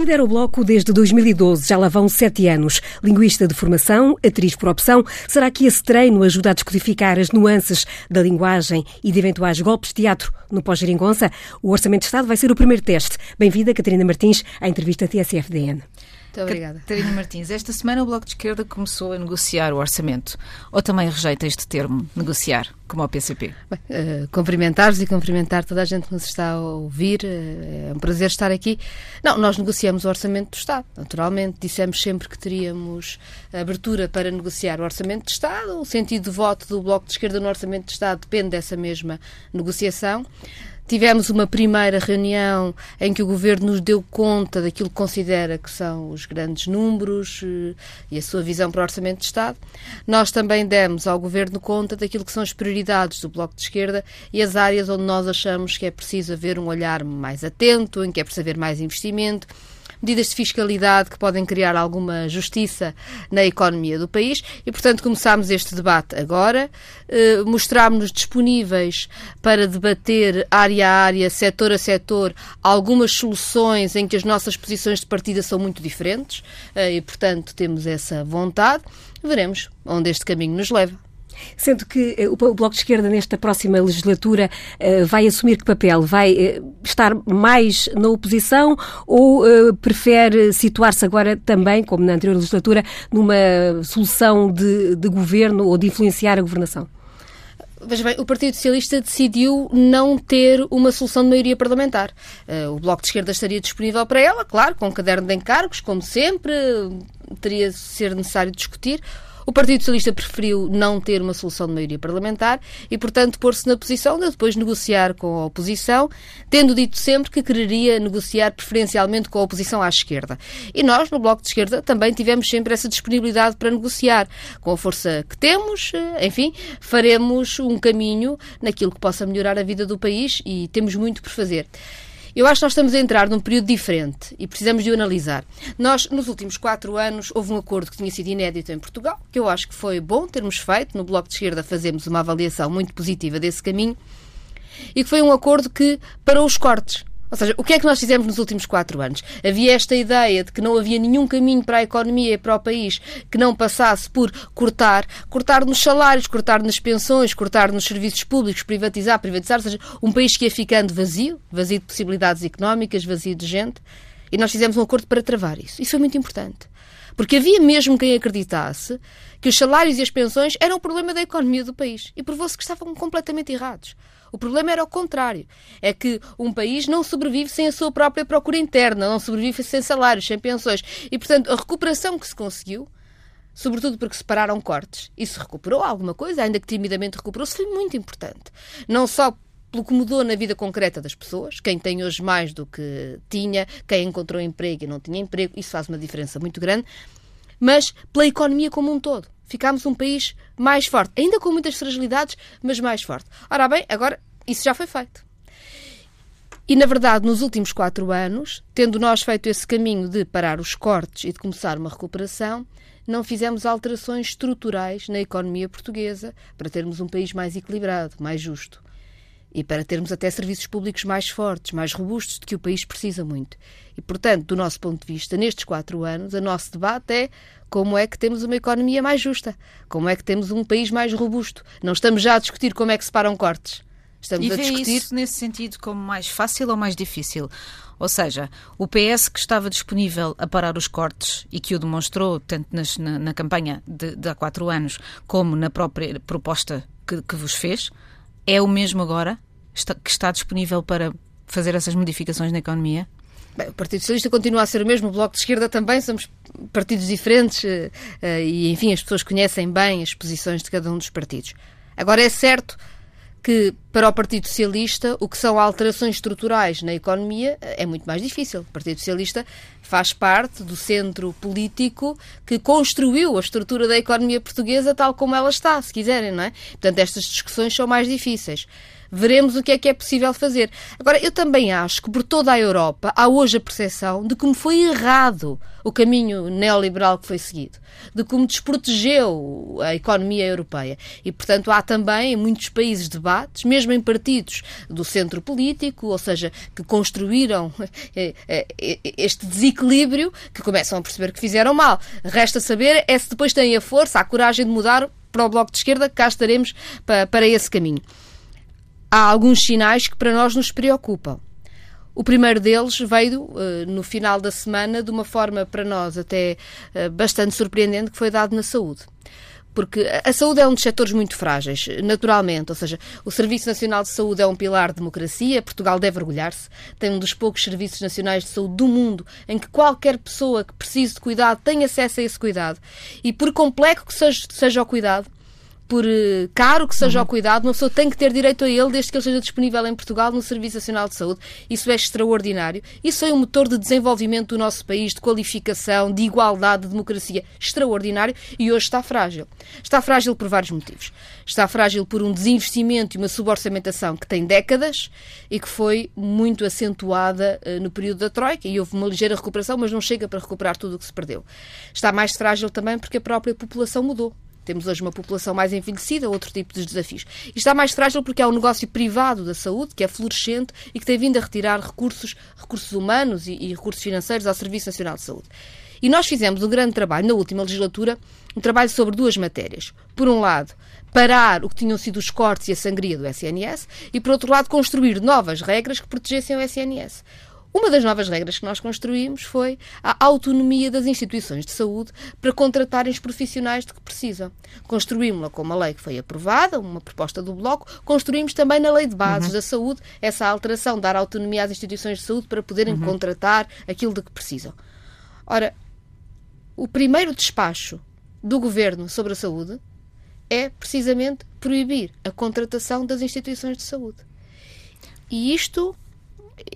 Lidera o Bloco desde 2012, já lá vão sete anos. Linguista de formação, atriz por opção, será que esse treino ajuda a descodificar as nuances da linguagem e de eventuais golpes de teatro no pós-geringonça? O Orçamento de Estado vai ser o primeiro teste. Bem-vinda, Catarina Martins, à entrevista TSFDN. Muito obrigada. Catarina Martins, esta semana o Bloco de Esquerda começou a negociar o orçamento. Ou também rejeita este termo, negociar, como ao PCP? Bem, uh, cumprimentar-vos e cumprimentar toda a gente que nos está a ouvir. Uh, é um prazer estar aqui. Não, nós negociamos o orçamento do Estado, naturalmente. Dissemos sempre que teríamos abertura para negociar o orçamento de Estado. O sentido de voto do Bloco de Esquerda no orçamento de Estado depende dessa mesma negociação. Tivemos uma primeira reunião em que o Governo nos deu conta daquilo que considera que são os grandes números eh, e a sua visão para o Orçamento de Estado. Nós também demos ao Governo conta daquilo que são as prioridades do Bloco de Esquerda e as áreas onde nós achamos que é preciso haver um olhar mais atento, em que é preciso haver mais investimento medidas de fiscalidade que podem criar alguma justiça na economia do país e, portanto, começámos este debate agora, eh, mostrámos-nos disponíveis para debater área a área, setor a setor, algumas soluções em que as nossas posições de partida são muito diferentes eh, e, portanto, temos essa vontade. Veremos onde este caminho nos leva. Sendo que eh, o Bloco de Esquerda, nesta próxima legislatura, eh, vai assumir que papel? Vai eh, estar mais na oposição ou prefere situar-se agora também, como na anterior legislatura, numa solução de, de governo ou de influenciar a governação? Veja bem, o Partido Socialista decidiu não ter uma solução de maioria parlamentar. o Bloco de Esquerda estaria disponível para ela, claro, com um caderno de encargos, como sempre, teria de ser necessário discutir. O Partido Socialista preferiu não ter uma solução de maioria parlamentar e, portanto, pôr-se na posição de depois negociar com a oposição, tendo dito sempre que quereria negociar preferencialmente com a oposição à esquerda. E nós, no Bloco de Esquerda, também tivemos sempre essa disponibilidade para negociar. Com a força que temos, eh, enfim, faremos um caminho naquilo que possa melhorar a vida do país e temos muito por fazer. Eu acho que nós estamos a entrar num período diferente e precisamos de o analisar. Nós, nos últimos quatro anos, houve um acordo que tinha sido inédito em Portugal, que eu acho que foi bom termos feito. No Bloco de Esquerda fazemos uma avaliação muito positiva desse caminho e que foi um acordo que parou os cortes. Ou seja, o que é que nós fizemos nos últimos quatro anos? Havia esta ideia de que não havia nenhum caminho para a economia e para o país que não passasse por cortar, cortar nos salários, cortar nas pensões, cortar nos serviços públicos, privatizar, privatizar, ou seja, um país que ia ficando vazio, vazio de possibilidades económicas, vazio de gente, e nós fizemos um acordo para travar isso. Isso foi muito importante. Porque havia mesmo quem acreditasse que os salários e as pensões eram o problema da economia do país. E provou-se que estavam completamente errados. O problema era o contrário. É que um país não sobrevive sem a sua própria procura interna, não sobrevive sem salários, sem pensões. E, portanto, a recuperação que se conseguiu, sobretudo porque se pararam cortes se recuperou alguma coisa, ainda que timidamente recuperou-se, foi muito importante. Não só pelo que mudou na vida concreta das pessoas, quem tem hoje mais do que tinha, quem encontrou emprego e não tinha emprego, isso faz uma diferença muito grande, mas pela economia como um todo ficámos um país mais forte, ainda com muitas fragilidades, mas mais forte. Ora bem, agora isso já foi feito. E, na verdade, nos últimos quatro anos, tendo nós feito esse caminho de parar os cortes e de começar uma recuperação, não fizemos alterações estruturais na economia portuguesa para termos um país mais equilibrado, mais justo. E para termos até serviços públicos mais fortes, mais robustos, de que o país precisa muito. E, portanto, do nosso ponto de vista, nestes quatro anos, o nosso debate é como é que temos uma economia mais justa, como é que temos um país mais robusto. Não estamos já a discutir como é que se param cortes. Estamos e a discutir isso nesse sentido como mais fácil ou mais difícil? Ou seja, o PS que estava disponível a parar os cortes e que o demonstrou tanto nas, na, na, campanha de, de, há quatro anos como na própria proposta que, que vos fez, é o mesmo agora que está disponível para fazer essas modificações na economia? Bem, o Partido Socialista continua a ser o mesmo, o Bloco de Esquerda também, somos partidos diferentes uh, uh, e, enfim, as pessoas conhecem bem as posições de cada um dos partidos. Agora, é certo que para o Partido Socialista o que são alterações estruturais na economia é muito mais difícil. O Partido Socialista faz parte do centro político que construiu a estrutura da economia portuguesa tal como ela está, se quiserem, não é? Portanto, estas discussões são mais difíceis. Veremos o que é que é possível fazer. Agora, eu também acho que por toda a Europa há hoje a percepção de como foi errado o caminho neoliberal que foi seguido, de como desprotegeu a economia europeia. E, portanto, há também em muitos países debates, mesmo em partidos do centro político, ou seja, que construíram eh, eh, este desequilíbrio, que começam a perceber que fizeram mal. Resta saber é se depois têm a força, a coragem de mudar para o Bloco de Esquerda, cá estaremos para, para esse caminho. Há alguns sinais que para nós nos preocupam. O primeiro deles veio uh, no final da semana de uma forma para nós até uh, bastante surpreendente, que foi dado na saúde. Porque a saúde é um dos setores muito frágeis, naturalmente. Ou seja, o Serviço Nacional de Saúde é um pilar de democracia. Portugal deve orgulhar-se. Tem um dos poucos serviços nacionais de saúde do mundo em que qualquer pessoa que precise de cuidado tem acesso a esse cuidado. E por complexo que seja, seja o cuidado, por eh, caro que seja uhum. o cuidado, uma pessoa tem que ter direito a ele desde que ele esteja disponível em Portugal no Serviço Nacional de Saúde. Isso é extraordinário. Isso é um motor de desenvolvimento do nosso país, de qualificação, de igualdade, de democracia. Extraordinário e hoje está frágil. Está frágil por vários motivos. Está frágil por um desinvestimento e uma suborçamentação que tem décadas e que foi muito acentuada uh, no período da Troika e houve uma ligeira recuperação, mas não chega para recuperar tudo o que se perdeu. Está mais frágil também porque a própria população mudou. Temos hoje uma população mais envelhecida, outro tipo de desafios. E está mais frágil porque há um negócio privado da saúde, que é florescente e que tem vindo a retirar recursos, recursos humanos e, e recursos financeiros ao Serviço Nacional de Saúde. E nós fizemos um grande trabalho na última legislatura, um trabalho sobre duas matérias. Por um lado, parar o que tinham sido os cortes e a sangria do SNS e, por outro lado, construir novas regras que protegessem o SNS. Uma das novas regras que nós construímos foi a autonomia das instituições de saúde para contratarem os profissionais de que precisam. Construímos-la com uma lei que foi aprovada, uma proposta do Bloco, construímos também na Lei de Bases uhum. da Saúde essa alteração, dar autonomia às instituições de saúde para poderem uhum. contratar aquilo de que precisam. Ora, o primeiro despacho do Governo sobre a saúde é precisamente proibir a contratação das instituições de saúde. E isto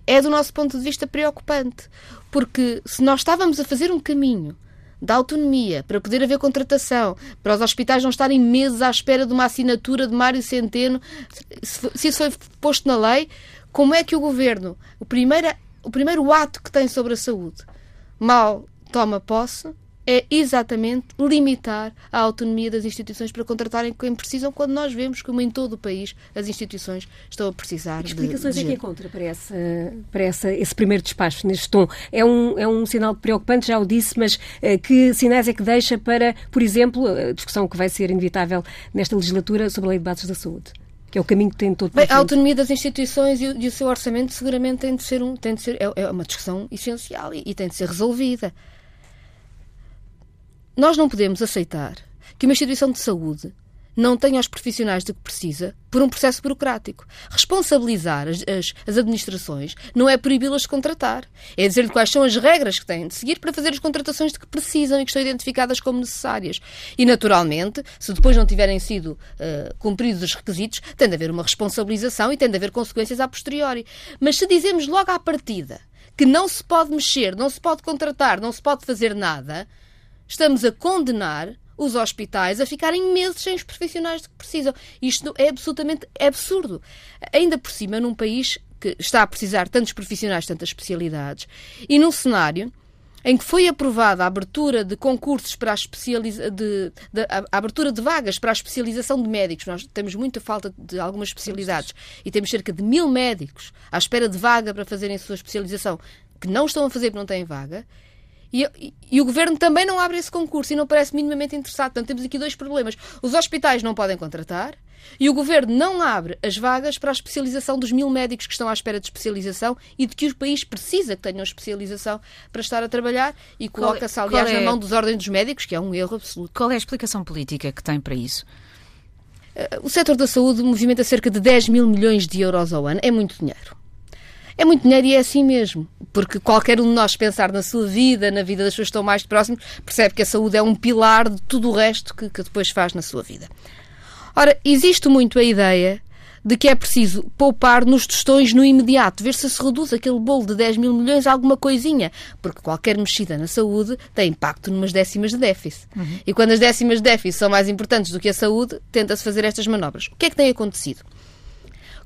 é do nosso ponto de vista preocupante, porque se nós estávamos a fazer um caminho da autonomia para poder haver contratação, para os hospitais não estarem meses à espera de uma assinatura de Mário Centeno, se isso foi posto na lei, como é que o governo, o primeiro, o primeiro ato que tem sobre a saúde, mal toma posse, é exatamente limitar a autonomia das instituições para contratarem quem precisam, quando nós vemos como em todo o país as instituições estão a precisar que explicações de, de é que encontra para, essa, para essa, esse primeiro despacho neste tom? É um, é um sinal preocupante, já o disse, mas uh, que sinais é que deixa para, por exemplo, a discussão que vai ser inevitável nesta legislatura sobre a Lei de Bases da Saúde? que é o caminho que tem todo Bem, A autonomia das instituições e o, e o, seu orçamento seguramente tem de ser, um, tem de ser é, é uma discussão essencial e, e tem de ser resolvida. Nós não podemos aceitar que uma instituição de saúde não tenha os profissionais de que precisa por um processo burocrático. Responsabilizar as, as, as administrações não é proibi-las de contratar. É dizer quais são as regras que têm de seguir para fazer as contratações de que precisam e que estão identificadas como necessárias. E, naturalmente, se depois não tiverem sido uh, cumpridos os requisitos, tem de haver uma responsabilização e tem de haver consequências a posteriori. Mas se dizemos logo à partida que não se pode mexer, não se pode contratar, não se pode fazer nada, estamos a condenar os hospitais a ficarem meses sem os profissionais que precisam. Isto é absolutamente absurdo. Ainda por cima, num país que está a precisar tantos profissionais, tantas especialidades, e num cenário em que foi aprovada a abertura de concursos para a especializa de a, a, abertura de vagas para a especialização de médicos. Nós temos muita falta de algumas especialidades e temos cerca de mil médicos à espera de vaga para fazerem a sua especialização que não estão a fazer porque não têm vaga. E, e, o governo também não abre esse concurso e não parece minimamente interessado. Portanto, temos aqui dois problemas. Os hospitais não podem contratar e o governo não abre as vagas para a especialização dos mil médicos que estão à espera de especialização e de que o país precisa que tenham especialização para estar a trabalhar e coloca-se, aliás, é... na mão dos ordens dos médicos, que é um erro absoluto. Qual é a explicação política que tem para isso? Eh, o setor da saúde movimenta cerca de 10 mil milhões de euros ao ano. É muito dinheiro. É muito dinheiro e é assim mesmo. Porque qualquer um de nós pensar na sua vida, na vida das pessoas que estão mais próximas, percebe que a saúde é um pilar de tudo o resto que, que depois faz na sua vida. Ora, existe muito a ideia de que é preciso poupar nos tostões no imediato, ver se se reduz aquele bolo de 10 mil milhões a alguma coisinha, porque qualquer mexida na saúde tem impacto numas décimas de déficit. Uhum. E quando as décimas de déficit são mais importantes do que a saúde, tenta-se fazer estas manobras. O que é que tem acontecido?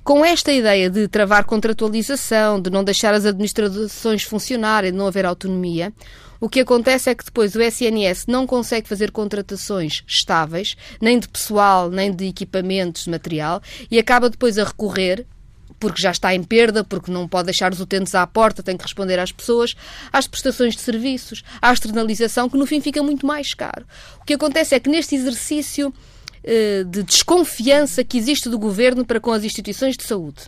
Com esta ideia de travar contratualização, de não deixar as administrações funcionarem, de não haver autonomia, o que acontece é que depois o SNS não consegue fazer contratações estáveis, nem de pessoal, nem de equipamentos, de material, e acaba depois a recorrer porque já está em perda, porque não pode deixar os utentes à porta, tem que responder às pessoas, às prestações de serviços, à externalização, que no fim fica muito mais caro. O que acontece é que neste exercício de desconfiança que existe do governo para com as instituições de saúde.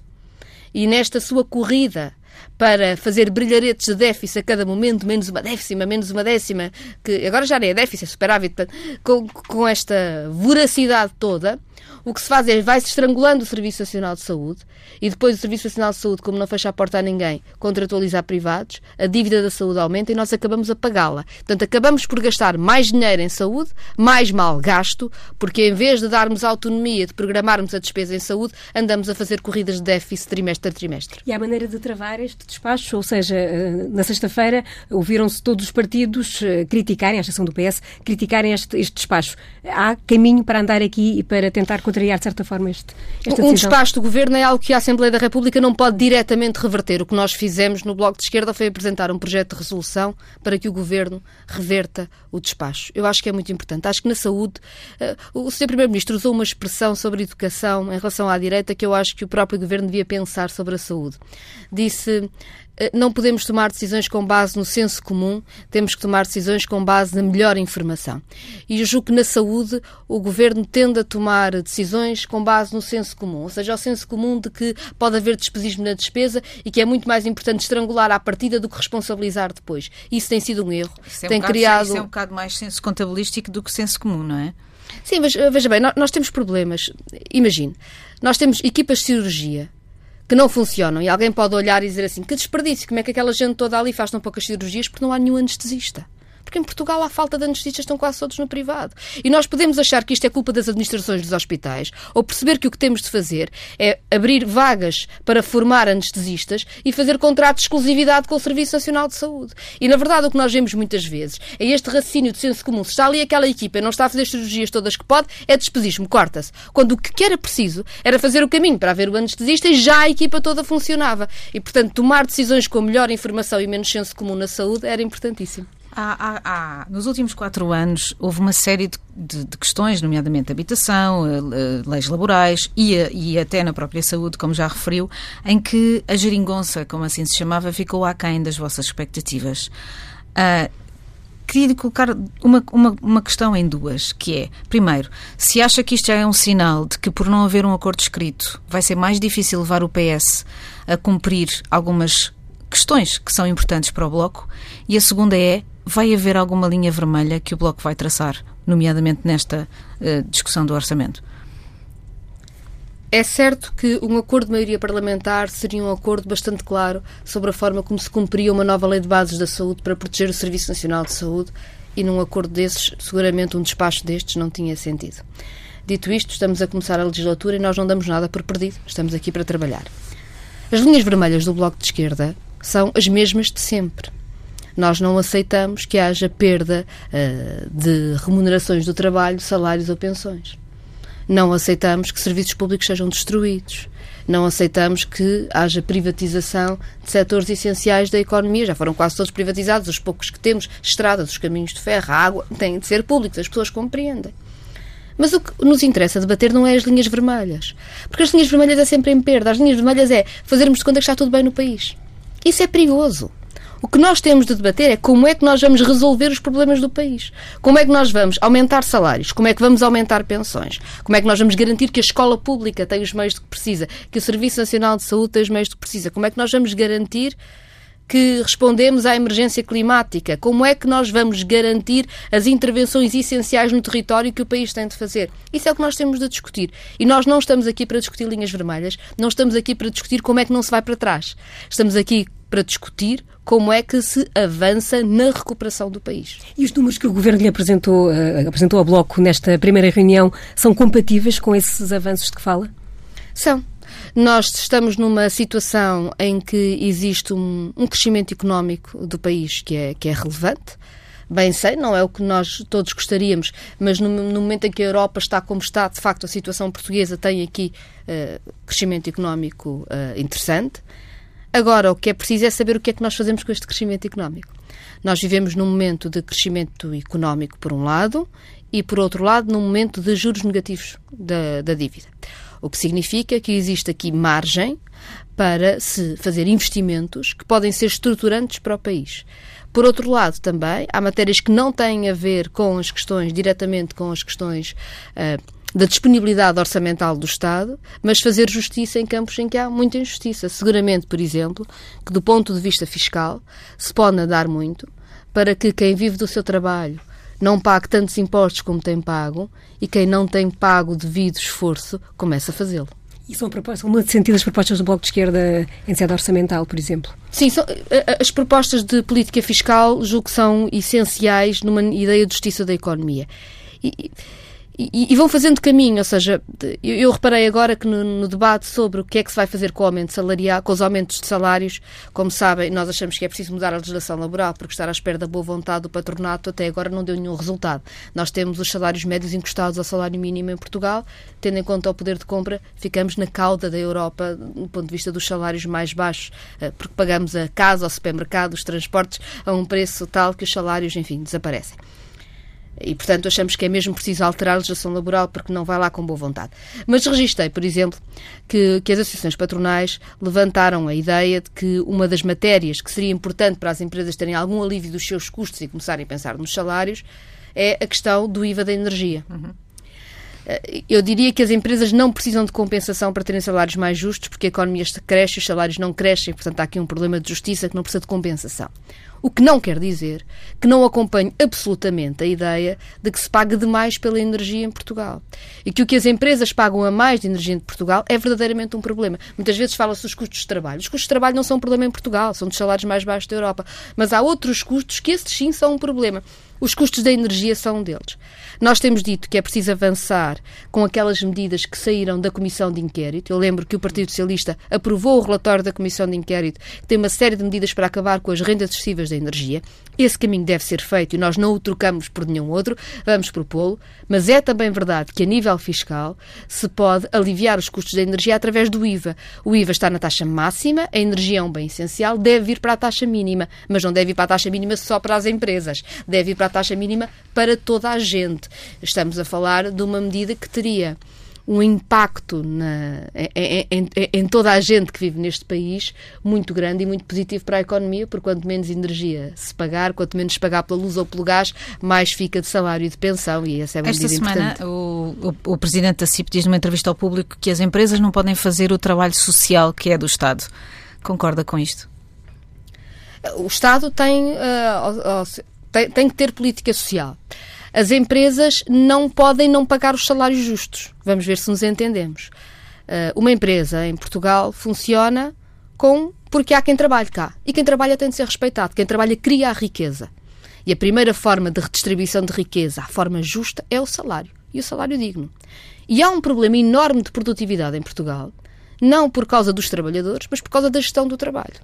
E nesta sua corrida para fazer brilharetes de déficit a cada momento, menos uma décima, menos uma décima, que agora já nem é déficit, é superávit, com, com esta voracidade toda, o que se faz é vai-se estrangulando o Serviço Nacional de Saúde e depois o Serviço Nacional de Saúde, como não fecha a porta a ninguém, contratualiza privados, a dívida da saúde aumenta e nós acabamos a pagá-la. Portanto, acabamos por gastar mais dinheiro em saúde, mais mal gasto, porque em vez de darmos autonomia, de programarmos a despesa em saúde, andamos a fazer corridas de déficit trimestre a trimestre. E há maneira de travar este despacho, ou seja, eh, na sexta-feira ouviram-se todos os partidos eh, criticarem, a exceção do PS, criticarem este, este despacho. Há caminho para andar aqui e para tentar contrariar, de certa forma, este, esta Um despacho do Governo é algo que a Assembleia da República não pode diretamente reverter. O que nós fizemos no Bloco de Esquerda foi apresentar um projeto de resolução para que o Governo reverta o despacho. Eu acho que é muito importante. Acho que na saúde, uh, o Sr. Primeiro-Ministro usou uma expressão sobre educação em relação à direita que eu acho que o próprio Governo devia pensar sobre a saúde. Disse eh, não podemos tomar decisões com base no senso comum, temos que tomar decisões com base na melhor informação. E eu julgo que na saúde o governo tende a tomar decisões com base no senso comum, ou seja, o senso comum de que pode haver despesismo na despesa e que é muito mais importante estrangular à partida do que responsabilizar depois. Isso tem sido um erro. Isso é tem um bocado, criado. Isso é um bocado mais senso contabilístico do que senso comum, não é? Sim, mas veja bem, nós, nós temos problemas. Imagine, nós temos equipas de cirurgia que não funcionam. E alguém pode olhar e dizer assim: que desperdício, como é que aquela gente toda ali faz tão poucas cirurgias porque não há nenhum anestesista? Porque em Portugal há falta de anestesistas, estão quase todos no privado. E nós podemos achar que isto é culpa das administrações dos hospitais, ou perceber que o que temos de fazer é abrir vagas para formar anestesistas e fazer contrato de exclusividade com o Serviço Nacional de Saúde. E, na verdade, o que nós vemos muitas vezes é este raciocínio de senso comum. Se está ali aquela equipa e não está a fazer as cirurgias todas que pode, é despesismo, corta-se. Quando o que era preciso era fazer o caminho para haver o anestesista e já a equipa toda funcionava. E, portanto, tomar decisões com melhor informação e menos senso comum na saúde era importantíssimo. Há, há, há, nos últimos quatro anos houve uma série de, de, de questões, nomeadamente habitação, uh, uh, leis laborais e, uh, e, até na própria saúde, como já referiu, em que a geringonça, como assim se chamava, ficou aquém das vossas expectativas. queria colocar uma, uma, uma questão em duas, que é, primeiro, se acha que isto já é um sinal de que por não haver um acordo escrito vai ser mais difícil levar o PS a cumprir algumas questões que são importantes para o Bloco, e a segunda é vai haver alguma linha vermelha que o Bloco vai traçar, nomeadamente nesta uh, discussão do orçamento? É certo que um acordo de maioria parlamentar seria um acordo bastante claro sobre a forma como se cumpria uma nova lei de bases da saúde para proteger o Serviço Nacional de Saúde e num acordo desses, seguramente um despacho destes não tinha sentido. Dito isto, estamos a começar a legislatura e nós não damos nada por perdido, estamos aqui para trabalhar. As linhas vermelhas do Bloco de Esquerda são as mesmas de sempre. Nós não aceitamos que haja perda uh, de remunerações do trabalho, salários ou pensões. Não aceitamos que serviços públicos sejam destruídos. Não aceitamos que haja privatização de setores essenciais da economia. Já foram quase todos privatizados. Os poucos que temos, estradas, os caminhos de ferro, a água, têm de ser públicos. As pessoas compreendem. Mas o que nos interessa debater não é as linhas vermelhas. Porque as linhas vermelhas é sempre em perda. As linhas vermelhas é fazermos de conta que está tudo bem no país. Isso é perigoso. O que nós temos de debater é como é que nós vamos resolver os problemas do país. Como é que nós vamos aumentar salários? Como é que vamos aumentar pensões? Como é que nós vamos garantir que a escola pública tem os meios que precisa? Que o Serviço Nacional de Saúde tem os meios que precisa? Como é que nós vamos garantir que respondemos à emergência climática? Como é que nós vamos garantir as intervenções essenciais no território que o país tem de fazer? Isso é o que nós temos de discutir. E nós não estamos aqui para discutir linhas vermelhas, não estamos aqui para discutir como é que não se vai para trás. Estamos aqui para discutir como é que se avança na recuperação do país. E os números que o Governo lhe apresentou, uh, apresentou ao Bloco nesta primeira reunião são compatíveis com esses avanços de que fala? São. Nós estamos numa situação em que existe um, um crescimento económico do país que é, que é relevante. bem sei, não é o que nós todos gostaríamos, mas no, no momento em que a Europa está como está, de facto, a situação portuguesa tem aqui uh, crescimento económico uh, interessante. Agora, o que é preciso é saber o que é que nós fazemos com este crescimento económico. Nós vivemos num momento de crescimento económico, por um lado, e, por outro lado, num momento de juros negativos da, da dívida. O que significa que existe aqui margem para se fazer investimentos que podem ser estruturantes para o país. Por outro lado, também, há matérias que não têm a ver com as questões, diretamente com as questões uh, da disponibilidade orçamental do Estado, mas fazer justiça em campos em que há muita injustiça. Seguramente, por exemplo, que do ponto de vista fiscal se pode nadar muito para que quem vive do seu trabalho não pague tantos impostos como tem pago e quem não tem pago devido esforço comece a fazê-lo. E são, propostas, são muito sentidas as propostas do Bloco de Esquerda em sede orçamental, por exemplo? Sim, são, eh, eh, as propostas de política fiscal julgo que são essenciais numa ideia de justiça da economia. E, e, e, vão fazendo caminho, ou seja, eu, eu reparei agora que no, no, debate sobre o que é que se vai fazer com o aumento salarial, com os aumentos de salários, como sabem, nós achamos que é preciso mudar a legislação laboral, porque estar à espera da boa vontade do patronato até agora não deu nenhum resultado. Nós temos os salários médios encostados ao salário mínimo em Portugal, tendo em conta o poder de compra, ficamos na cauda da Europa do ponto de vista dos salários mais baixos, eh, porque pagamos a casa, ao supermercado, os transportes a um preço tal que os salários, enfim, desaparecem. E, portanto, achamos que é mesmo preciso alterar a legislação laboral porque não vai lá com boa vontade. Mas registrei, por exemplo, que, que as associações patronais levantaram a ideia de que uma das matérias que seria importante para as empresas terem algum alívio dos seus custos e começarem a pensar nos salários é a questão do IVA da energia. Uhum. Eu diria que as empresas não precisam de compensação para terem salários mais justos, porque a economia cresce, os salários não crescem, portanto há aqui um problema de justiça que não precisa de compensação. O que não quer dizer que não acompanhe absolutamente a ideia de que se pague demais pela energia em Portugal. E que o que as empresas pagam a mais de energia em Portugal é verdadeiramente um problema. Muitas vezes fala-se dos custos de trabalho. Os custos de trabalho não são um problema em Portugal, são dos salários mais baixos da Europa. Mas há outros custos que esses sim são um problema. Os custos da energia são um deles. Nós temos dito que é preciso avançar com aquelas medidas que saíram da Comissão de Inquérito. Eu lembro que o Partido Socialista aprovou o relatório da Comissão de Inquérito, que tem uma série de medidas para acabar com as rendas excessivas da energia. Esse caminho deve ser feito e nós não o trocamos por nenhum outro, vamos propô-lo, mas é também verdade que a nível fiscal se pode aliviar os custos da energia através do IVA. O IVA está na taxa máxima, a energia é um bem essencial, deve vir para a taxa mínima, mas não deve ir para a taxa mínima só para as empresas, deve ir para a taxa mínima para toda a gente. Estamos a falar de uma medida que teria um impacto na, em, em, em, toda a gente que vive neste país muito grande e muito positivo para a economia, porque quanto menos energia se pagar, quanto menos se pagar pela luz ou pelo gás, mais fica de salário e de pensão e essa é uma Esta semana. O, o, o Presidente da CIP diz numa entrevista ao público que as empresas não podem fazer o trabalho social que é do Estado. Concorda com isto? O Estado tem, uh, tem, tem que ter política social. As empresas não podem não pagar os salários justos. Vamos ver se nos entendemos. Uh, uma empresa em Portugal funciona com porque há quem trabalhe cá. E quem trabalha tem de ser respeitado. Quem trabalha cria a riqueza. E a primeira forma de redistribuição de riqueza, a forma justa, é o salário. E o salário digno. E há um problema enorme de produtividade em Portugal, não por causa dos trabalhadores, mas por causa da gestão do trabalho.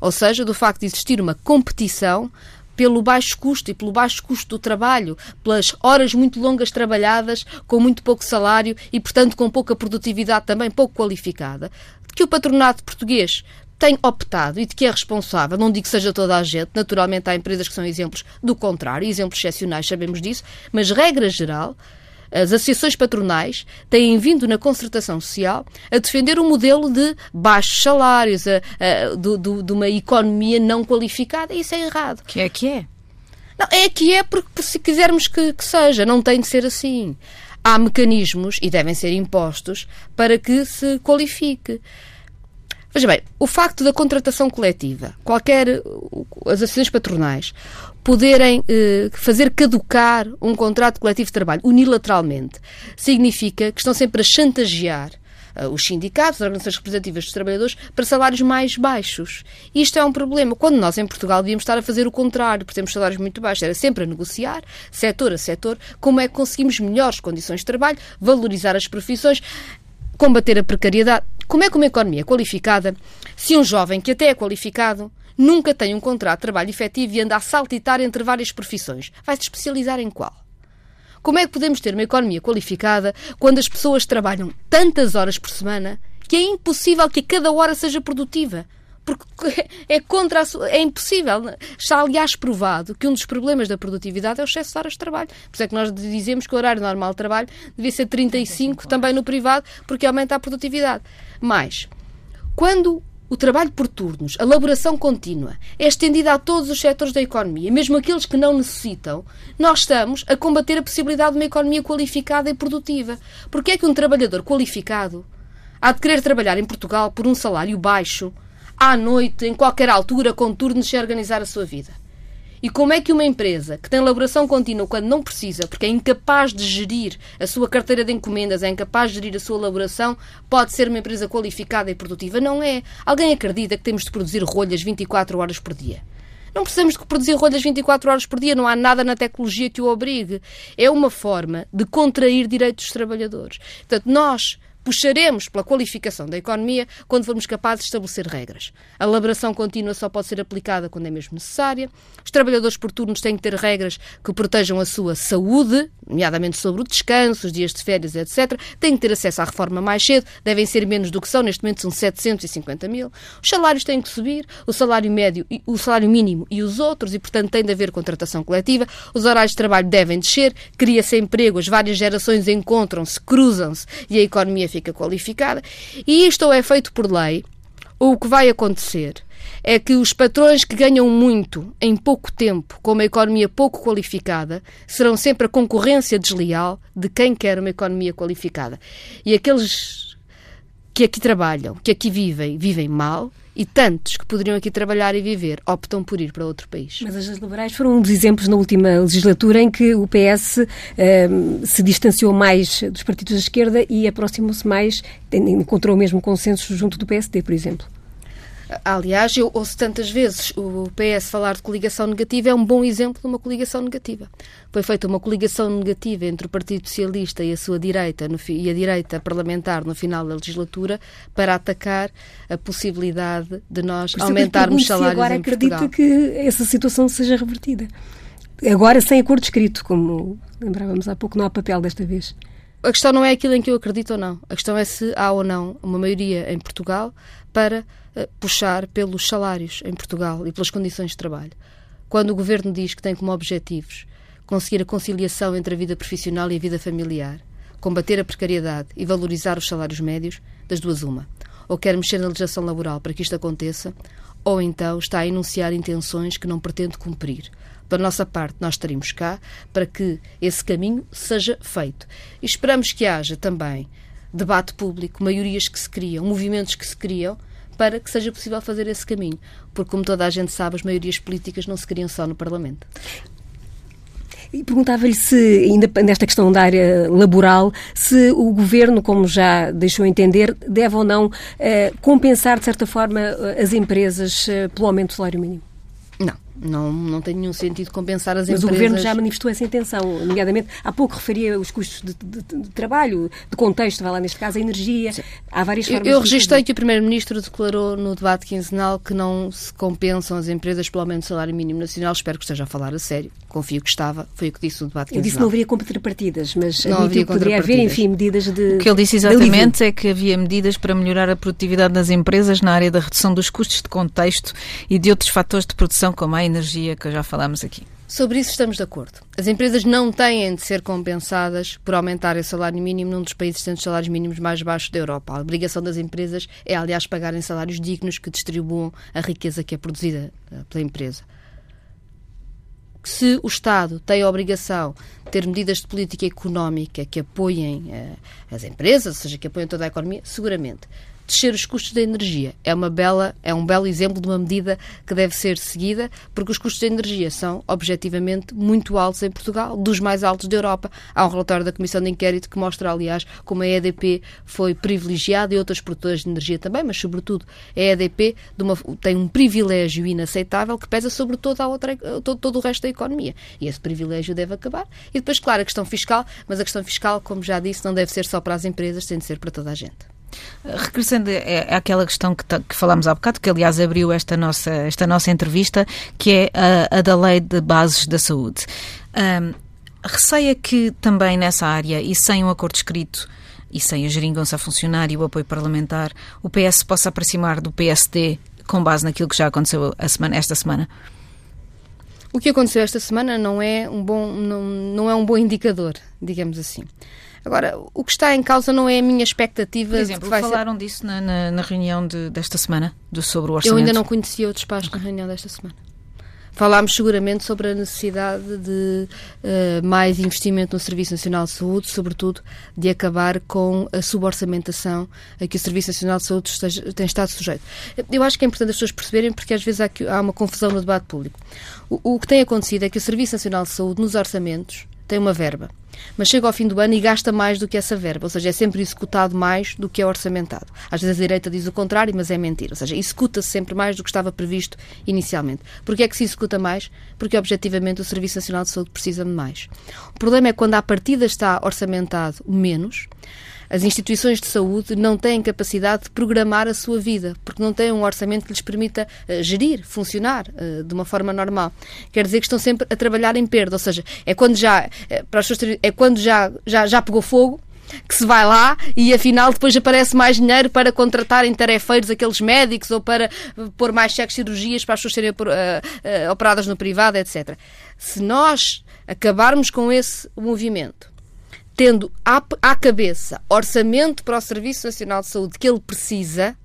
Ou seja, do facto de existir uma competição pelo baixo custo e pelo baixo custo do trabalho, pelas horas muito longas trabalhadas, com muito pouco salário e, portanto, com pouca produtividade também pouco qualificada, que o patronato português tem optado e de que é responsável, não digo que seja toda a gente, naturalmente há empresas que são exemplos do contrário, exemplos excepcionais, sabemos disso, mas regra geral, as associações patronais têm vindo na concertação social a defender um modelo de baixos salários, a, a, do, do, de uma economia não qualificada. Isso é errado. Que é que é? Não, é que é porque se quisermos que, que seja, não tem de ser assim. Há mecanismos, e devem ser impostos, para que se qualifique. Veja bem, o facto da contratação coletiva, qualquer as associações patronais poderem eh, fazer caducar um contrato coletivo de trabalho unilateralmente, significa que estão sempre a chantagear uh, os sindicatos, as organizações representativas dos trabalhadores, para salários mais baixos. Isto é um problema. Quando nós, em Portugal, devíamos estar a fazer o contrário, porque temos salários muito baixos, era sempre a negociar, setor a setor, como é que conseguimos melhores condições de trabalho, valorizar as profissões, combater a precariedade. Como é que uma economia qualificada, se um jovem que até é qualificado nunca tem um contrato de trabalho efetivo e anda a saltitar entre várias profissões. Vai se especializar em qual? Como é que podemos ter uma economia qualificada quando as pessoas trabalham tantas horas por semana que é impossível que a cada hora seja produtiva? Porque é contra a sua, é impossível. Está, aliás, provado que um dos problemas da produtividade é o excesso de horas de trabalho. Por isso é que nós dizemos que o horário normal de trabalho devia ser 35, também no privado, porque aumenta a produtividade. Mas, quando o trabalho por turnos, a elaboração contínua, é estendida a todos os setores da economia, mesmo aqueles que não necessitam, nós estamos a combater a possibilidade de uma economia qualificada e produtiva. Porque é que um trabalhador qualificado há de querer trabalhar em Portugal por um salário baixo, à noite, em qualquer altura, com turnos, se organizar a sua vida? E como é que uma empresa que tem elaboração contínua quando não precisa, porque é incapaz de gerir a sua carteira de encomendas, é incapaz de gerir a sua elaboração, pode ser uma empresa qualificada e produtiva? Não é. Alguém acredita que temos de produzir rolhas 24 horas por dia? Não precisamos de produzir rolhas 24 horas por dia, não há nada na tecnologia que o obrigue. É uma forma de contrair direitos dos trabalhadores. Portanto, nós puxaremos pela qualificação da economia quando formos capazes de estabelecer regras. A elaboração contínua só pode ser aplicada quando é mesmo necessária. Os trabalhadores por turnos têm que ter regras que protejam a sua saúde, nomeadamente sobre o descanso, os dias de férias, etc. Têm que ter acesso à reforma mais cedo, devem ser menos do que são, neste momento são 750 mil. Os salários têm que subir, o salário médio, o salário mínimo e os outros, e portanto tem de haver contratação coletiva. Os horários de trabalho devem descer, cria-se emprego, as várias gerações encontram-se, cruzam-se e a economia fica qualificada. E isto ou é feito por lei, ou o que vai acontecer é que os patrões que ganham muito em pouco tempo, com uma economia pouco qualificada, serão sempre a concorrência desleal de quem quer uma economia qualificada. E aqueles que aqui trabalham, que aqui vivem, vivem mal, e tantos que poderiam aqui trabalhar e viver optam por ir para outro país. Mas as liberais foram um dos exemplos na última legislatura em que o PS ehm, se distanciou mais dos partidos da esquerda e aproximou-se mais, encontrou o mesmo consenso junto do PSD, por exemplo. Aliás, eu ouço tantas vezes o PS falar de coligação negativa, é um bom exemplo de uma coligação negativa. Foi feita uma coligação negativa entre o Partido Socialista e a sua direita no, e a direita parlamentar no final da legislatura para atacar a possibilidade de nós aumentarmos salários agora em Portugal. acredita que essa situação seja revertida. Agora sem acordo escrito, como lembrávamos há pouco, não há papel desta vez. A questão não é aquilo em que eu acredito ou não. A questão é se há ou não uma maioria em Portugal para uh, puxar pelos salários em Portugal e pelas condições de trabalho. Quando o governo diz que tem como objetivos conseguir a conciliação entre a vida profissional e a vida familiar, combater a precariedade e valorizar os salários médios, das duas uma. Ou quer mexer na legislação laboral para que isto aconteça, ou então está a enunciar intenções que não pretende cumprir. Da nossa parte, nós estaremos cá para que esse caminho seja feito. E esperamos que haja também debate público, maiorias que se criam, movimentos que se criam, para que seja possível fazer esse caminho. Porque, como toda a gente sabe, as maiorias políticas não se criam só no Parlamento. E perguntava-lhe se, ainda nesta questão da área laboral, se o governo, como já deixou entender, deve ou não eh, compensar, de certa forma, as empresas eh, pelo aumento do salário mínimo. Não, não tem nenhum sentido compensar as Mas empresas. Mas o Governo já manifestou essa intenção, nomeadamente, há pouco referia os custos de, de, de trabalho, de contexto, vai lá neste caso, a energia. Sim. Há várias formas Eu, eu registrei que o Primeiro-Ministro declarou no debate quinzenal que não se compensam as empresas pelo aumento do salário mínimo nacional. Espero que esteja a falar a sério. Confio que estava. Foi o que disse no debate quinzenal. Eu disse que não haveria contrapartidas, mas não admitiu que poderia haver, enfim, medidas de. O que ele disse exatamente é que havia medidas para melhorar a produtividade das empresas na área da redução dos custos de contexto e de outros fatores de produção, como a energia, que já falámos aqui. Sobre isso estamos de acordo. As empresas não têm de ser compensadas por aumentar o salário mínimo num dos países que os salários mínimos mais baixos da Europa. A obrigação das empresas é, aliás, pagarem salários dignos que distribuam a riqueza que é produzida eh, pela empresa. Se o Estado tem a obrigação de ter medidas de política económica que apoiem uh, as empresas, ou seja, que apoiem toda a economia, seguramente descer os custos da energia. É, uma bela, é um belo exemplo de uma medida que deve ser seguida, porque os custos da energia são, objetivamente, muito altos em Portugal, dos mais altos da Europa. Há um relatório da Comissão de Inquérito que mostra, aliás, como a EDP foi privilegiada e outras produtoras de energia também, mas, sobretudo, a EDP uma, tem um privilégio inaceitável que pesa sobre toda a outra, todo, todo o resto da economia. E esse privilégio deve acabar. E depois, claro, a questão fiscal, mas a questão fiscal, como já disse, não deve ser só para as empresas, tem de ser para toda a gente. Regressando àquela questão que, que, falámos há bocado, que aliás abriu esta nossa, esta nossa entrevista, que é a, a da Lei de Bases da Saúde. Um, receia que também nessa área, e sem um acordo escrito, e sem a geringonça a funcionar e o apoio parlamentar, o PS possa aproximar do PSD com base naquilo que já aconteceu semana, esta semana? O que aconteceu esta semana não é um bom, não, não é um bom indicador, digamos assim. Agora, o que está em causa não é a minha expectativa. Por exemplo, falaram ser... disso na, na, na reunião de, desta semana, do, sobre o orçamento? Eu ainda não conhecia o despacho na reunião desta semana. Falámos seguramente sobre a necessidade de uh, mais investimento no Serviço Nacional de Saúde, sobretudo de acabar com a suborçamentação a que o Serviço Nacional de Saúde esteja, tem estado sujeito. Eu acho que é importante as pessoas perceberem, porque às vezes há, há uma confusão no debate público. O, o que tem acontecido é que o Serviço Nacional de Saúde, nos orçamentos, tem uma verba mas chega ao fim do ano e gasta mais do que essa verba, ou seja, é sempre executado mais do que é orçamentado. Às vezes a direita diz o contrário, mas é mentira, ou seja, executa-se sempre mais do que estava previsto inicialmente. Porquê é que se executa mais? Porque objetivamente o Serviço Nacional de Saúde precisa de mais. O problema é quando à partida está orçamentado menos, as instituições de saúde não têm capacidade de programar a sua vida, porque não têm um orçamento que lhes permita uh, gerir, funcionar uh, de uma forma normal. Quer dizer que estão sempre a trabalhar em perda, ou seja, é quando já, uh, para as pessoas, é quando já, já, já pegou fogo, que se vai lá e afinal depois aparece mais dinheiro para contratarem tarefeiros aqueles médicos ou para pôr mais cheques cirurgias para as pessoas serem uh, uh, operadas no privado, etc. Se nós acabarmos com esse movimento tendo à, à cabeça orçamento para o Serviço Nacional de Saúde que ele precisa,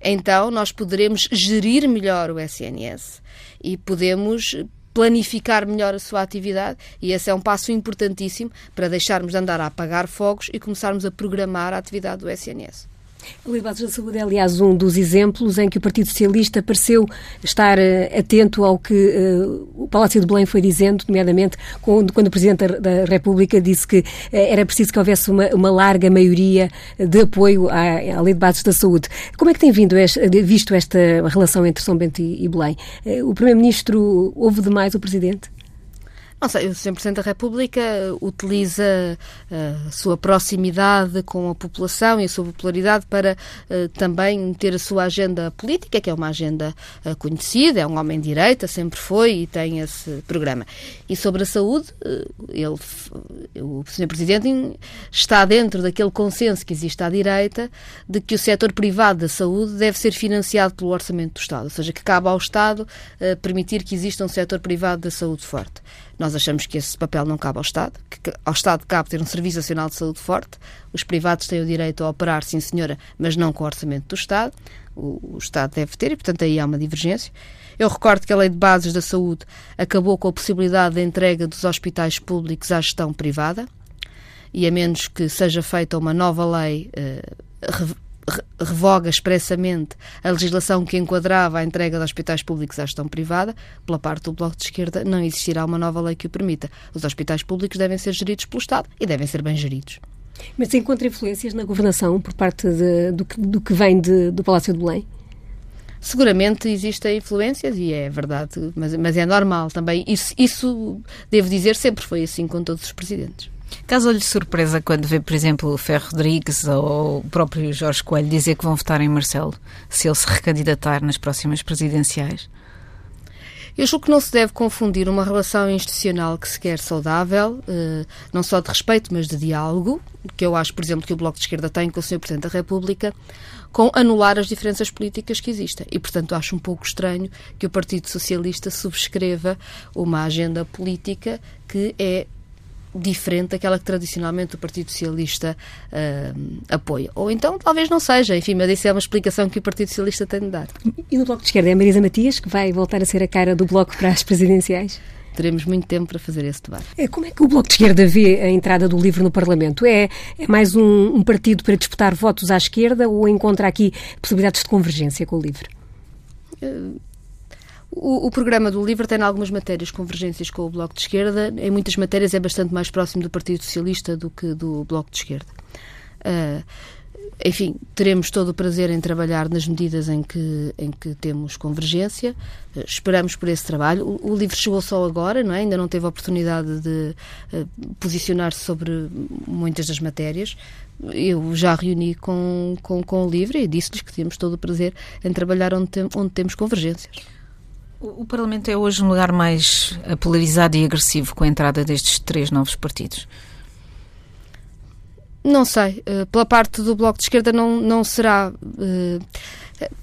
então nós poderemos gerir melhor o SNS e podemos planificar melhor a sua atividade e esse é um passo importantíssimo para deixarmos de andar a apagar fogos e começarmos a programar a atividade do SNS. A Lei de Bases da Saúde é, aliás, um dos exemplos em que o Partido Socialista pareceu estar uh, atento ao que uh, o Palácio de Belém foi dizendo, nomeadamente quando, quando o Presidente da, República disse que uh, era preciso que houvesse uma, uma larga maioria de apoio à, à, Lei de Bases da Saúde. Como é que tem vindo este, visto esta relação entre São Bento e, e Belém? o Primeiro-Ministro ouve demais o Presidente? Não sei, o Sr. Presidente da República utiliza eh, a sua proximidade com a população e a sua popularidade para uh, também ter a sua agenda política, que é uma agenda conhecida, é um homem de direita, sempre foi e tem esse programa. E sobre a saúde, ele, o Sr. Presidente está dentro daquele consenso que existe à direita de que o setor privado da saúde deve ser financiado pelo orçamento do Estado, ou seja, que cabe ao Estado permitir que exista um setor privado da saúde forte. Nós achamos que esse papel não cabe ao Estado, que ao Estado cabe ter um Serviço Nacional de Saúde forte. Os privados têm o direito a operar, sim senhora, mas não com o orçamento do Estado. O, o Estado deve ter e, portanto, aí há uma divergência. Eu recordo que a Lei de Bases da Saúde acabou com a possibilidade da entrega dos hospitais públicos à gestão privada e a menos que seja feita uma nova lei eh, revoga expressamente a legislação que enquadrava a entrega de hospitais públicos à gestão privada, pela parte do Bloco de Esquerda não existirá uma nova lei que o permita. Os hospitais públicos devem ser geridos pelo Estado e devem ser bem geridos. Mas encontra influências na governação por parte de, do, que, do, que, vem de, do Palácio de Belém? Seguramente existem influências e é verdade, mas, mas é normal também. Isso, isso, devo dizer, sempre foi assim com todos os presidentes. Caso-lhe surpresa quando vê, por exemplo, o Ferro Rodrigues ou o próprio Jorge Coelho dizer que vão votar em Marcelo, se ele se recandidatar nas próximas presidenciais? Eu julgo que não se deve confundir uma relação institucional que se quer saudável, eh, não só de respeito, mas de diálogo, que eu acho, por exemplo, que o Bloco de Esquerda tem com o Sr. Presidente da República, com anular as diferenças políticas que existem. E, portanto, acho um pouco estranho que o Partido Socialista subscreva uma agenda política que é diferente daquela que tradicionalmente o Partido Socialista uh, apoia. Ou então talvez não seja, enfim, mas isso é uma explicação que o Partido Socialista tem de dar. E no Bloco de Esquerda é a Marisa Matias que vai voltar a ser a cara do Bloco para as presidenciais? teremos muito tempo para fazer esse debate. É, como é que o Bloco de Esquerda vê a entrada do LIVRE no Parlamento? É, é mais um, um, partido para disputar votos à esquerda ou encontra aqui possibilidades de convergência com o LIVRE? O, o, programa do LIVRE tem, em algumas matérias, convergências com o Bloco de Esquerda. Em muitas matérias é bastante mais próximo do Partido Socialista do que do Bloco de Esquerda. Uh, enfim, teremos todo o prazer em trabalhar nas medidas em que, em que temos convergência. Uh, esperamos por esse trabalho. O, o, livro chegou só agora, não é? ainda não teve a oportunidade de uh, posicionar-se sobre muitas das matérias. Eu já reuni com, com, com o livro e disse-lhes que temos todo o prazer em trabalhar onde, tem, onde temos convergências. O, Parlamento é hoje um lugar mais polarizado e agressivo com a entrada destes três novos partidos. Não sei. Uh, pela parte do Bloco de Esquerda não, não será. Uh,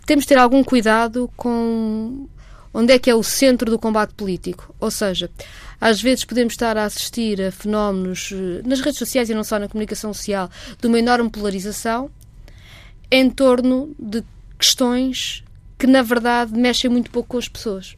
temos de ter algum cuidado com onde é que é o centro do combate político. Ou seja, às vezes podemos estar a assistir a fenómenos nas redes sociais e não só na comunicação social de uma enorme polarização em torno de questões que, na verdade, mexem muito pouco com as pessoas.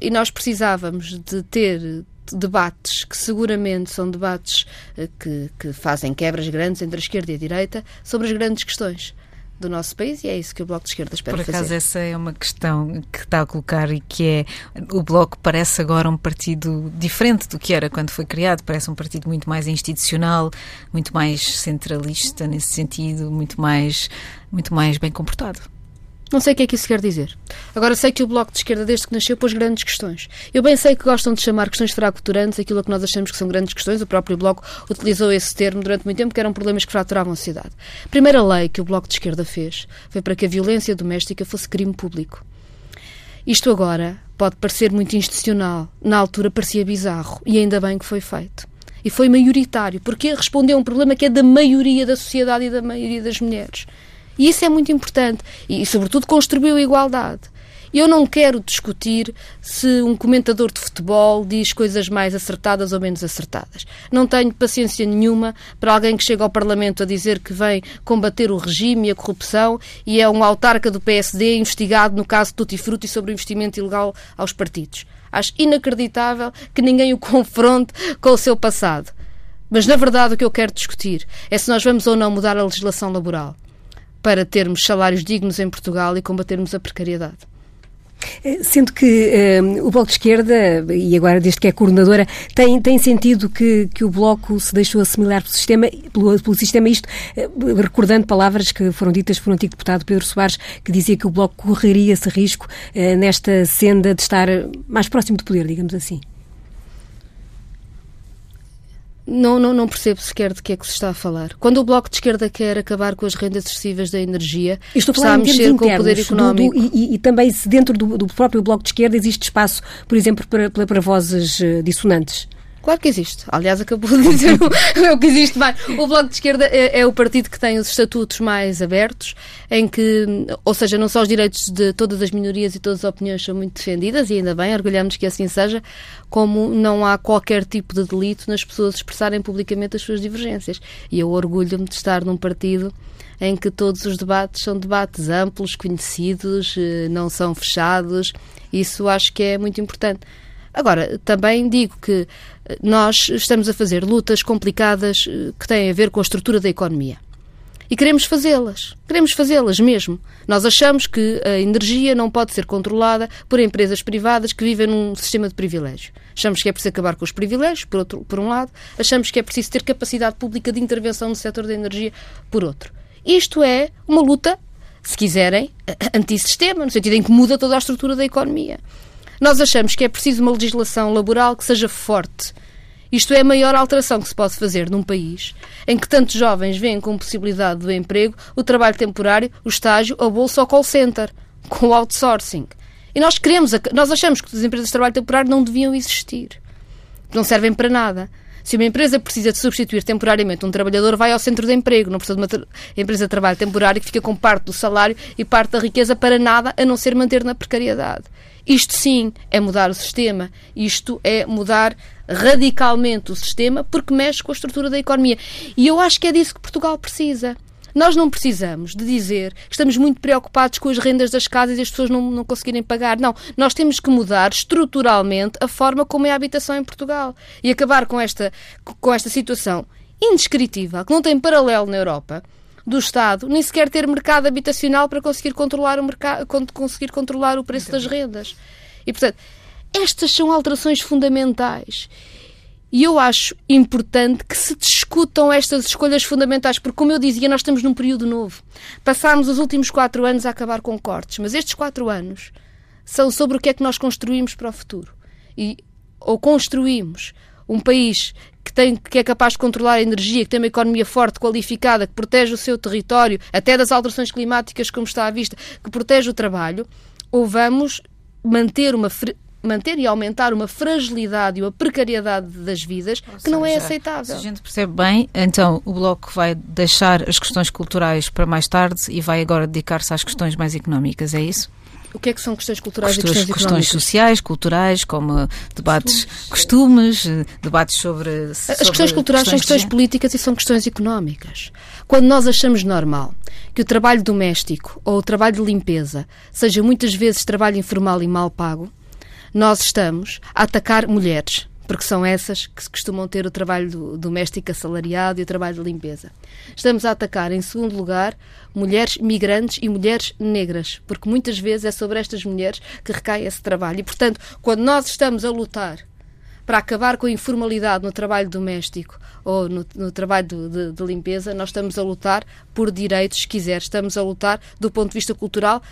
E nós precisávamos de ter debates que seguramente são debates eh, que, que fazem quebras grandes entre a esquerda e a direita sobre as grandes questões do nosso país e é isso que o Bloco de Esquerda espera fazer. Por acaso fazer. essa é uma questão que está a colocar e que é o Bloco parece agora um partido diferente do que era quando foi criado, parece um partido muito mais institucional, muito mais centralista nesse sentido, muito mais, muito mais bem comportado. Não sei o que é que isso quer dizer. Agora sei que o Bloco de Esquerda, desde que nasceu, pôs grandes questões. Eu bem sei que gostam de chamar questões fraturantes aquilo que nós achamos que são grandes questões. O próprio Bloco utilizou esse termo durante muito tempo, que eram problemas que fraturavam a sociedade. A primeira lei que o Bloco de Esquerda fez foi para que a violência doméstica fosse crime público. Isto agora pode parecer muito institucional. Na altura parecia bizarro. E ainda bem que foi feito. E foi maioritário, porque respondeu a um problema que é da maioria da sociedade e da maioria das mulheres. E isso é muito importante. E, sobretudo, construiu a igualdade. Eu não quero discutir se um comentador de futebol diz coisas mais acertadas ou menos acertadas. Não tenho paciência nenhuma para alguém que chega ao Parlamento a dizer que vem combater o regime e a corrupção e é um autarca do PSD investigado no caso de Tutti Frutti sobre o investimento ilegal aos partidos. Acho inacreditável que ninguém o confronte com o seu passado. Mas, na verdade, o que eu quero discutir é se nós vamos ou não mudar a legislação laboral para termos salários dignos em Portugal e combatermos a precariedade. Eh, sendo que eh, o Bloco de Esquerda, e agora desde que é coordenadora, tem, tem sentido que, que o Bloco se deixou assimilar pelo sistema, pelo, pelo sistema, isto uh, recordando palavras que foram ditas por um antigo deputado, Pedro Soares, que dizia que o Bloco correria esse risco nesta senda de estar mais próximo do poder, digamos assim. Não, não, não percebo sequer de que é que se está a falar. Quando o Bloco de Esquerda quer acabar com as rendas excessivas da energia, está a mexer com o poder económico. Do, do, e, e, também se dentro do, do, próprio Bloco de Esquerda existe espaço, por exemplo, para, para, para vozes eh, dissonantes. Claro que existe. Aliás, acabou de dizer o que existe mais. O Bloco de Esquerda é, é, o partido que tem os estatutos mais abertos, em que, ou seja, não só os direitos de todas as minorias e todas as opiniões são muito defendidas, e ainda bem, orgulhamos que assim seja, como não há qualquer tipo de delito nas pessoas expressarem publicamente as suas divergências. E eu orgulho-me de estar num partido em que todos os debates são debates amplos, conhecidos, eh, não são fechados. Isso acho que é muito importante. Agora, também digo que eh, nós estamos a fazer lutas complicadas eh, que têm a ver com a estrutura da economia. E queremos fazê-las. Queremos fazê-las mesmo. Nós achamos que a energia não pode ser controlada por empresas privadas que vivem num sistema de privilégios. Achamos que é preciso acabar com os privilégios, por, outro, por um lado. Achamos que é preciso ter capacidade pública de intervenção no setor da energia, por outro. Isto é uma luta, se quiserem, antissistema, no sentido em que muda toda a estrutura da economia. Nós achamos que é preciso uma legislação laboral que seja forte. Isto é a maior alteração que se pode fazer num país em que tantos jovens veem como possibilidade do emprego o trabalho temporário, o estágio, a bolsa ou call center, com o outsourcing. E nós queremos, nós achamos que as empresas de trabalho temporário não deviam existir. Não servem para nada. Se uma empresa precisa de substituir temporariamente um trabalhador, vai ao centro de emprego, não precisa de uma empresa de trabalho temporário que fica com parte do salário e parte da riqueza para nada, a não ser manter na precariedade. Isto sim é mudar o sistema, isto é mudar radicalmente o sistema porque mexe com a estrutura da economia. E eu acho que é disso que Portugal precisa. Nós não precisamos de dizer que estamos muito preocupados com as rendas das casas e as pessoas não, não conseguirem pagar. Não, nós temos que mudar estruturalmente a forma como é a habitação em Portugal e acabar com esta, com esta situação indescritível, que não tem paralelo na Europa, do Estado nem sequer ter mercado habitacional para conseguir controlar o, mercado, conseguir controlar o preço das rendas. E, portanto, estas são alterações fundamentais. E eu acho importante que se discutam estas escolhas fundamentais, porque, como eu dizia, nós estamos num período novo. Passámos os últimos quatro anos a acabar com cortes, mas estes quatro anos são sobre o que é que nós construímos para o futuro. E, ou construímos um país que, tem, que é capaz de controlar a energia, que tem uma economia forte, qualificada, que protege o seu território, até das alterações climáticas, como está à vista, que protege o trabalho, ou vamos manter uma manter e aumentar uma fragilidade e uma precariedade das vidas Ou que seja, não é aceitável. Se a gente percebe bem, então o Bloco vai deixar as questões culturais para mais tarde e vai agora dedicar-se às questões mais económicas, é isso? O que é que são questões culturais questões, e questões, questões sociais, culturais, como debates, costumes, costumes debates sobre. As sobre questões culturais questões são questões políticas e são questões económicas. Quando nós achamos normal que o trabalho doméstico ou o trabalho de limpeza seja muitas vezes trabalho informal e mal pago, nós estamos a atacar mulheres porque são essas que costumam ter o trabalho doméstico assalariado e o trabalho de limpeza. Estamos a atacar, em segundo lugar, mulheres migrantes e mulheres negras, porque muitas vezes é sobre estas mulheres que recai esse trabalho. E, portanto, quando nós estamos a lutar para acabar com a informalidade no trabalho doméstico ou no, no trabalho de, de, de, limpeza, nós estamos a lutar por direitos, se quiser, estamos a lutar do ponto de vista cultural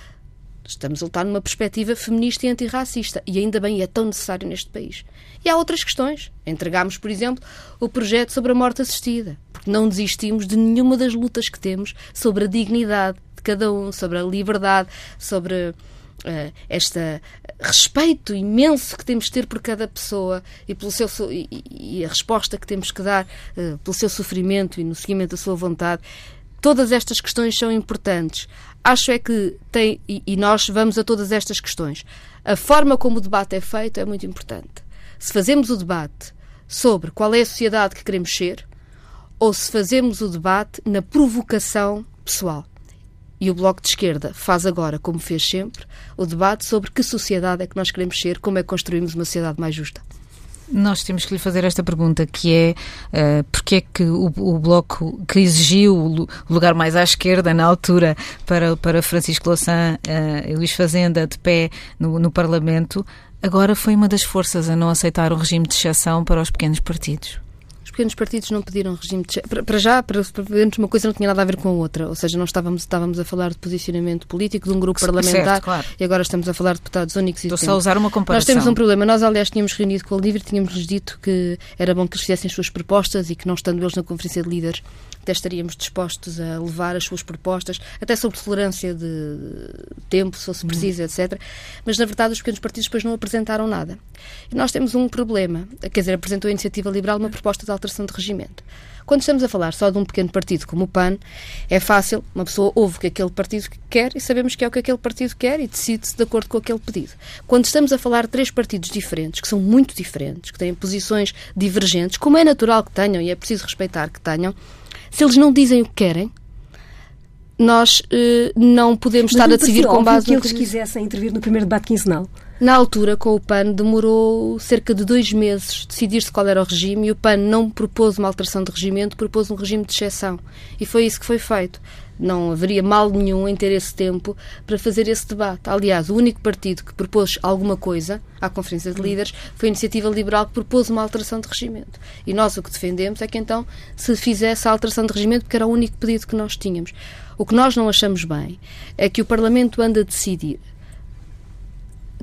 Estamos a lutar numa perspectiva feminista e antirracista. E ainda bem é tão necessário neste país. E há outras questões. Entregámos, por exemplo, o projeto sobre a morte assistida. Porque não desistimos de nenhuma das lutas que temos sobre a dignidade de cada um, sobre a liberdade, sobre uh, este respeito imenso que temos de ter por cada pessoa e, pelo seu, e, e a resposta que temos que dar uh, pelo seu sofrimento e no seguimento da sua vontade. Todas estas questões são importantes. Acho é que tem, e, e nós vamos a todas estas questões. A forma como o debate é feito é muito importante. Se fazemos o debate sobre qual é a sociedade que queremos ser, ou se fazemos o debate na provocação pessoal. E o Bloco de Esquerda faz agora, como fez sempre, o debate sobre que sociedade é que nós queremos ser, como é que construímos uma sociedade mais justa. Nós temos que lhe fazer esta pergunta, que é uh, porque é que o, o, Bloco, que exigiu o lugar mais à esquerda na altura para, para Francisco Louçã uh, e Luís Fazenda de pé no, no Parlamento, agora foi uma das forças a não aceitar o regime de exceção para os pequenos partidos? Pequenos partidos não pediram regime de para, para já, para, vermos uma coisa não tinha nada a ver com a outra, ou seja, não estávamos, estávamos a falar de posicionamento político de um grupo parlamentar certo, claro. e agora estamos a falar de deputados únicos e Estou só a usar uma comparação. Nós temos um problema, nós aliás tínhamos reunido com o LIVRE, tínhamos-lhes dito que era bom que eles fizessem as suas propostas e que não estando eles na conferência de líderes até estaríamos dispostos a levar as suas propostas, até sobre tolerância de tempo, se fosse preciso, etc. Mas, na verdade, os pequenos partidos depois não apresentaram nada. E nós temos um problema. Quer dizer, apresentou a Iniciativa Liberal uma proposta de alteração de regimento. Quando estamos a falar só de um pequeno partido como o PAN, é fácil, uma pessoa ouve o que aquele partido quer e sabemos que é o que aquele partido quer e decide-se de acordo com aquele pedido. Quando estamos a falar de três partidos diferentes, que são muito diferentes, que têm posições divergentes, como é natural que tenham e é preciso respeitar que tenham, se eles não dizem o que querem, nós uh, não podemos Mas estar a decidir com base que eles quisessem intervir no primeiro debate quinzenal. Na altura, com o PAN, demorou cerca de dois meses decidir-se qual era o regime e o PAN não propôs uma alteração de regimento, propôs um regime de exceção. E foi isso que foi feito. Não haveria mal nenhum em ter esse tempo para fazer esse debate. Aliás, o único partido que propôs alguma coisa à Conferência de Líderes foi a Iniciativa Liberal que propôs uma alteração de regimento. E nós o que defendemos é que então se fizesse a alteração de regimento, porque era o único pedido que nós tínhamos. O que nós não achamos bem é que o Parlamento anda a decidir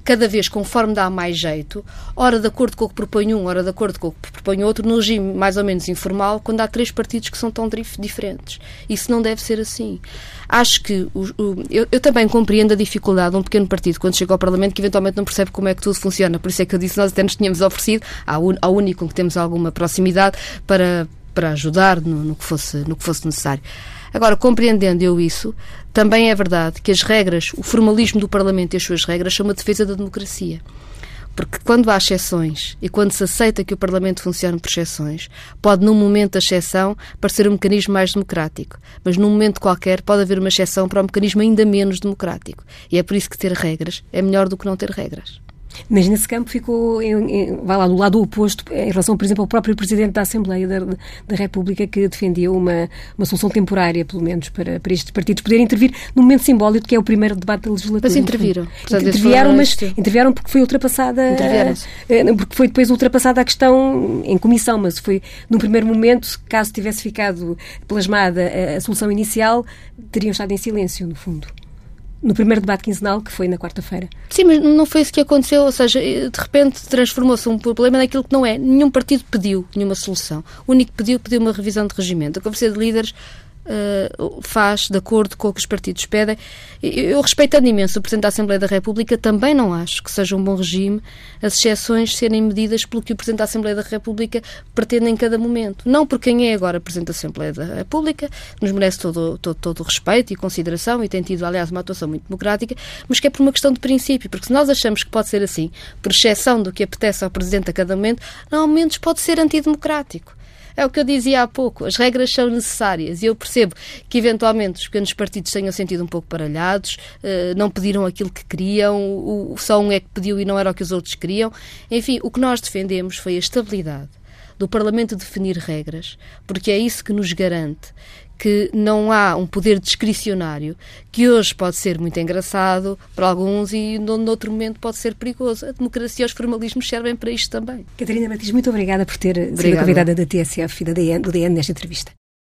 cada vez conforme dá mais jeito, ora de acordo com o que propõe um, ora de acordo com o que propõe outro, no regime mais ou menos informal, quando há três partidos que são tão diferentes. Isso não deve ser assim. Acho que o, o, eu, eu, também compreendo a dificuldade de um pequeno partido, quando chega ao Parlamento, que eventualmente não percebe como é que tudo funciona. Por isso é que eu disse nós até nos tínhamos oferecido, ao, ao único com que temos alguma proximidade, para, para ajudar no, no, que fosse, no que fosse necessário. Agora, compreendendo eu isso, também é verdade que as regras, o formalismo do Parlamento e as suas regras são uma defesa da democracia. Porque quando há exceções e quando se aceita que o Parlamento funcione por exceções, pode, num momento da exceção, parecer um mecanismo mais democrático. Mas num momento qualquer pode haver uma exceção para um mecanismo ainda menos democrático. E é por isso que ter regras é melhor do que não ter regras. Mas nesse campo ficou, em, em, vai lá, do lado oposto, em relação, por exemplo, ao próprio Presidente da Assembleia da, da República, que defendia uma, uma solução temporária, pelo menos, para, para estes partidos poderem intervir num momento simbólico que é o primeiro debate da legislatura. Mas interviram. Portanto, intervieram, mas intervieram porque foi ultrapassada, uh, porque foi depois ultrapassada a questão em comissão, mas foi, num primeiro momento, caso tivesse ficado plasmada a, a solução inicial, teriam estado em silêncio, no fundo no primeiro debate quinzenal, que foi na quarta-feira. Sim, mas não foi isso que aconteceu, ou seja, de repente transformou-se um problema naquilo que não é. Nenhum partido pediu nenhuma solução. O único que pediu, pediu uma revisão de regimento. A Conferência de Líderes uh, faz de acordo com o que os partidos pedem. Eu, respeitando imenso o Presidente da Assembleia da República, também não acho que seja um bom regime as exceções serem medidas pelo que o Presidente da Assembleia da República pretende em cada momento. Não por quem é agora Presidente da Assembleia da República, nos merece todo, todo, todo o respeito e consideração e tem tido, aliás, uma atuação muito democrática, mas que é por uma questão de princípio, porque se nós achamos que pode ser assim, por exceção do que apetece ao Presidente a cada momento, há momentos pode ser antidemocrático. É o que eu dizia há pouco, as regras são necessárias e eu percebo que eventualmente os pequenos partidos tenham sentido um pouco baralhados, eh, não pediram aquilo que queriam, só um é que pediu e não era o que os outros queriam. Enfim, o que nós defendemos foi a estabilidade do Parlamento definir regras, porque é isso que nos garante que não há um poder discricionário que hoje pode ser muito engraçado para alguns e no, outro momento pode ser perigoso. A democracia e os formalismos servem para isto também. Catarina Matias, muito obrigada por ter obrigada. sido convidada da TSF e da DN, do DN nesta entrevista.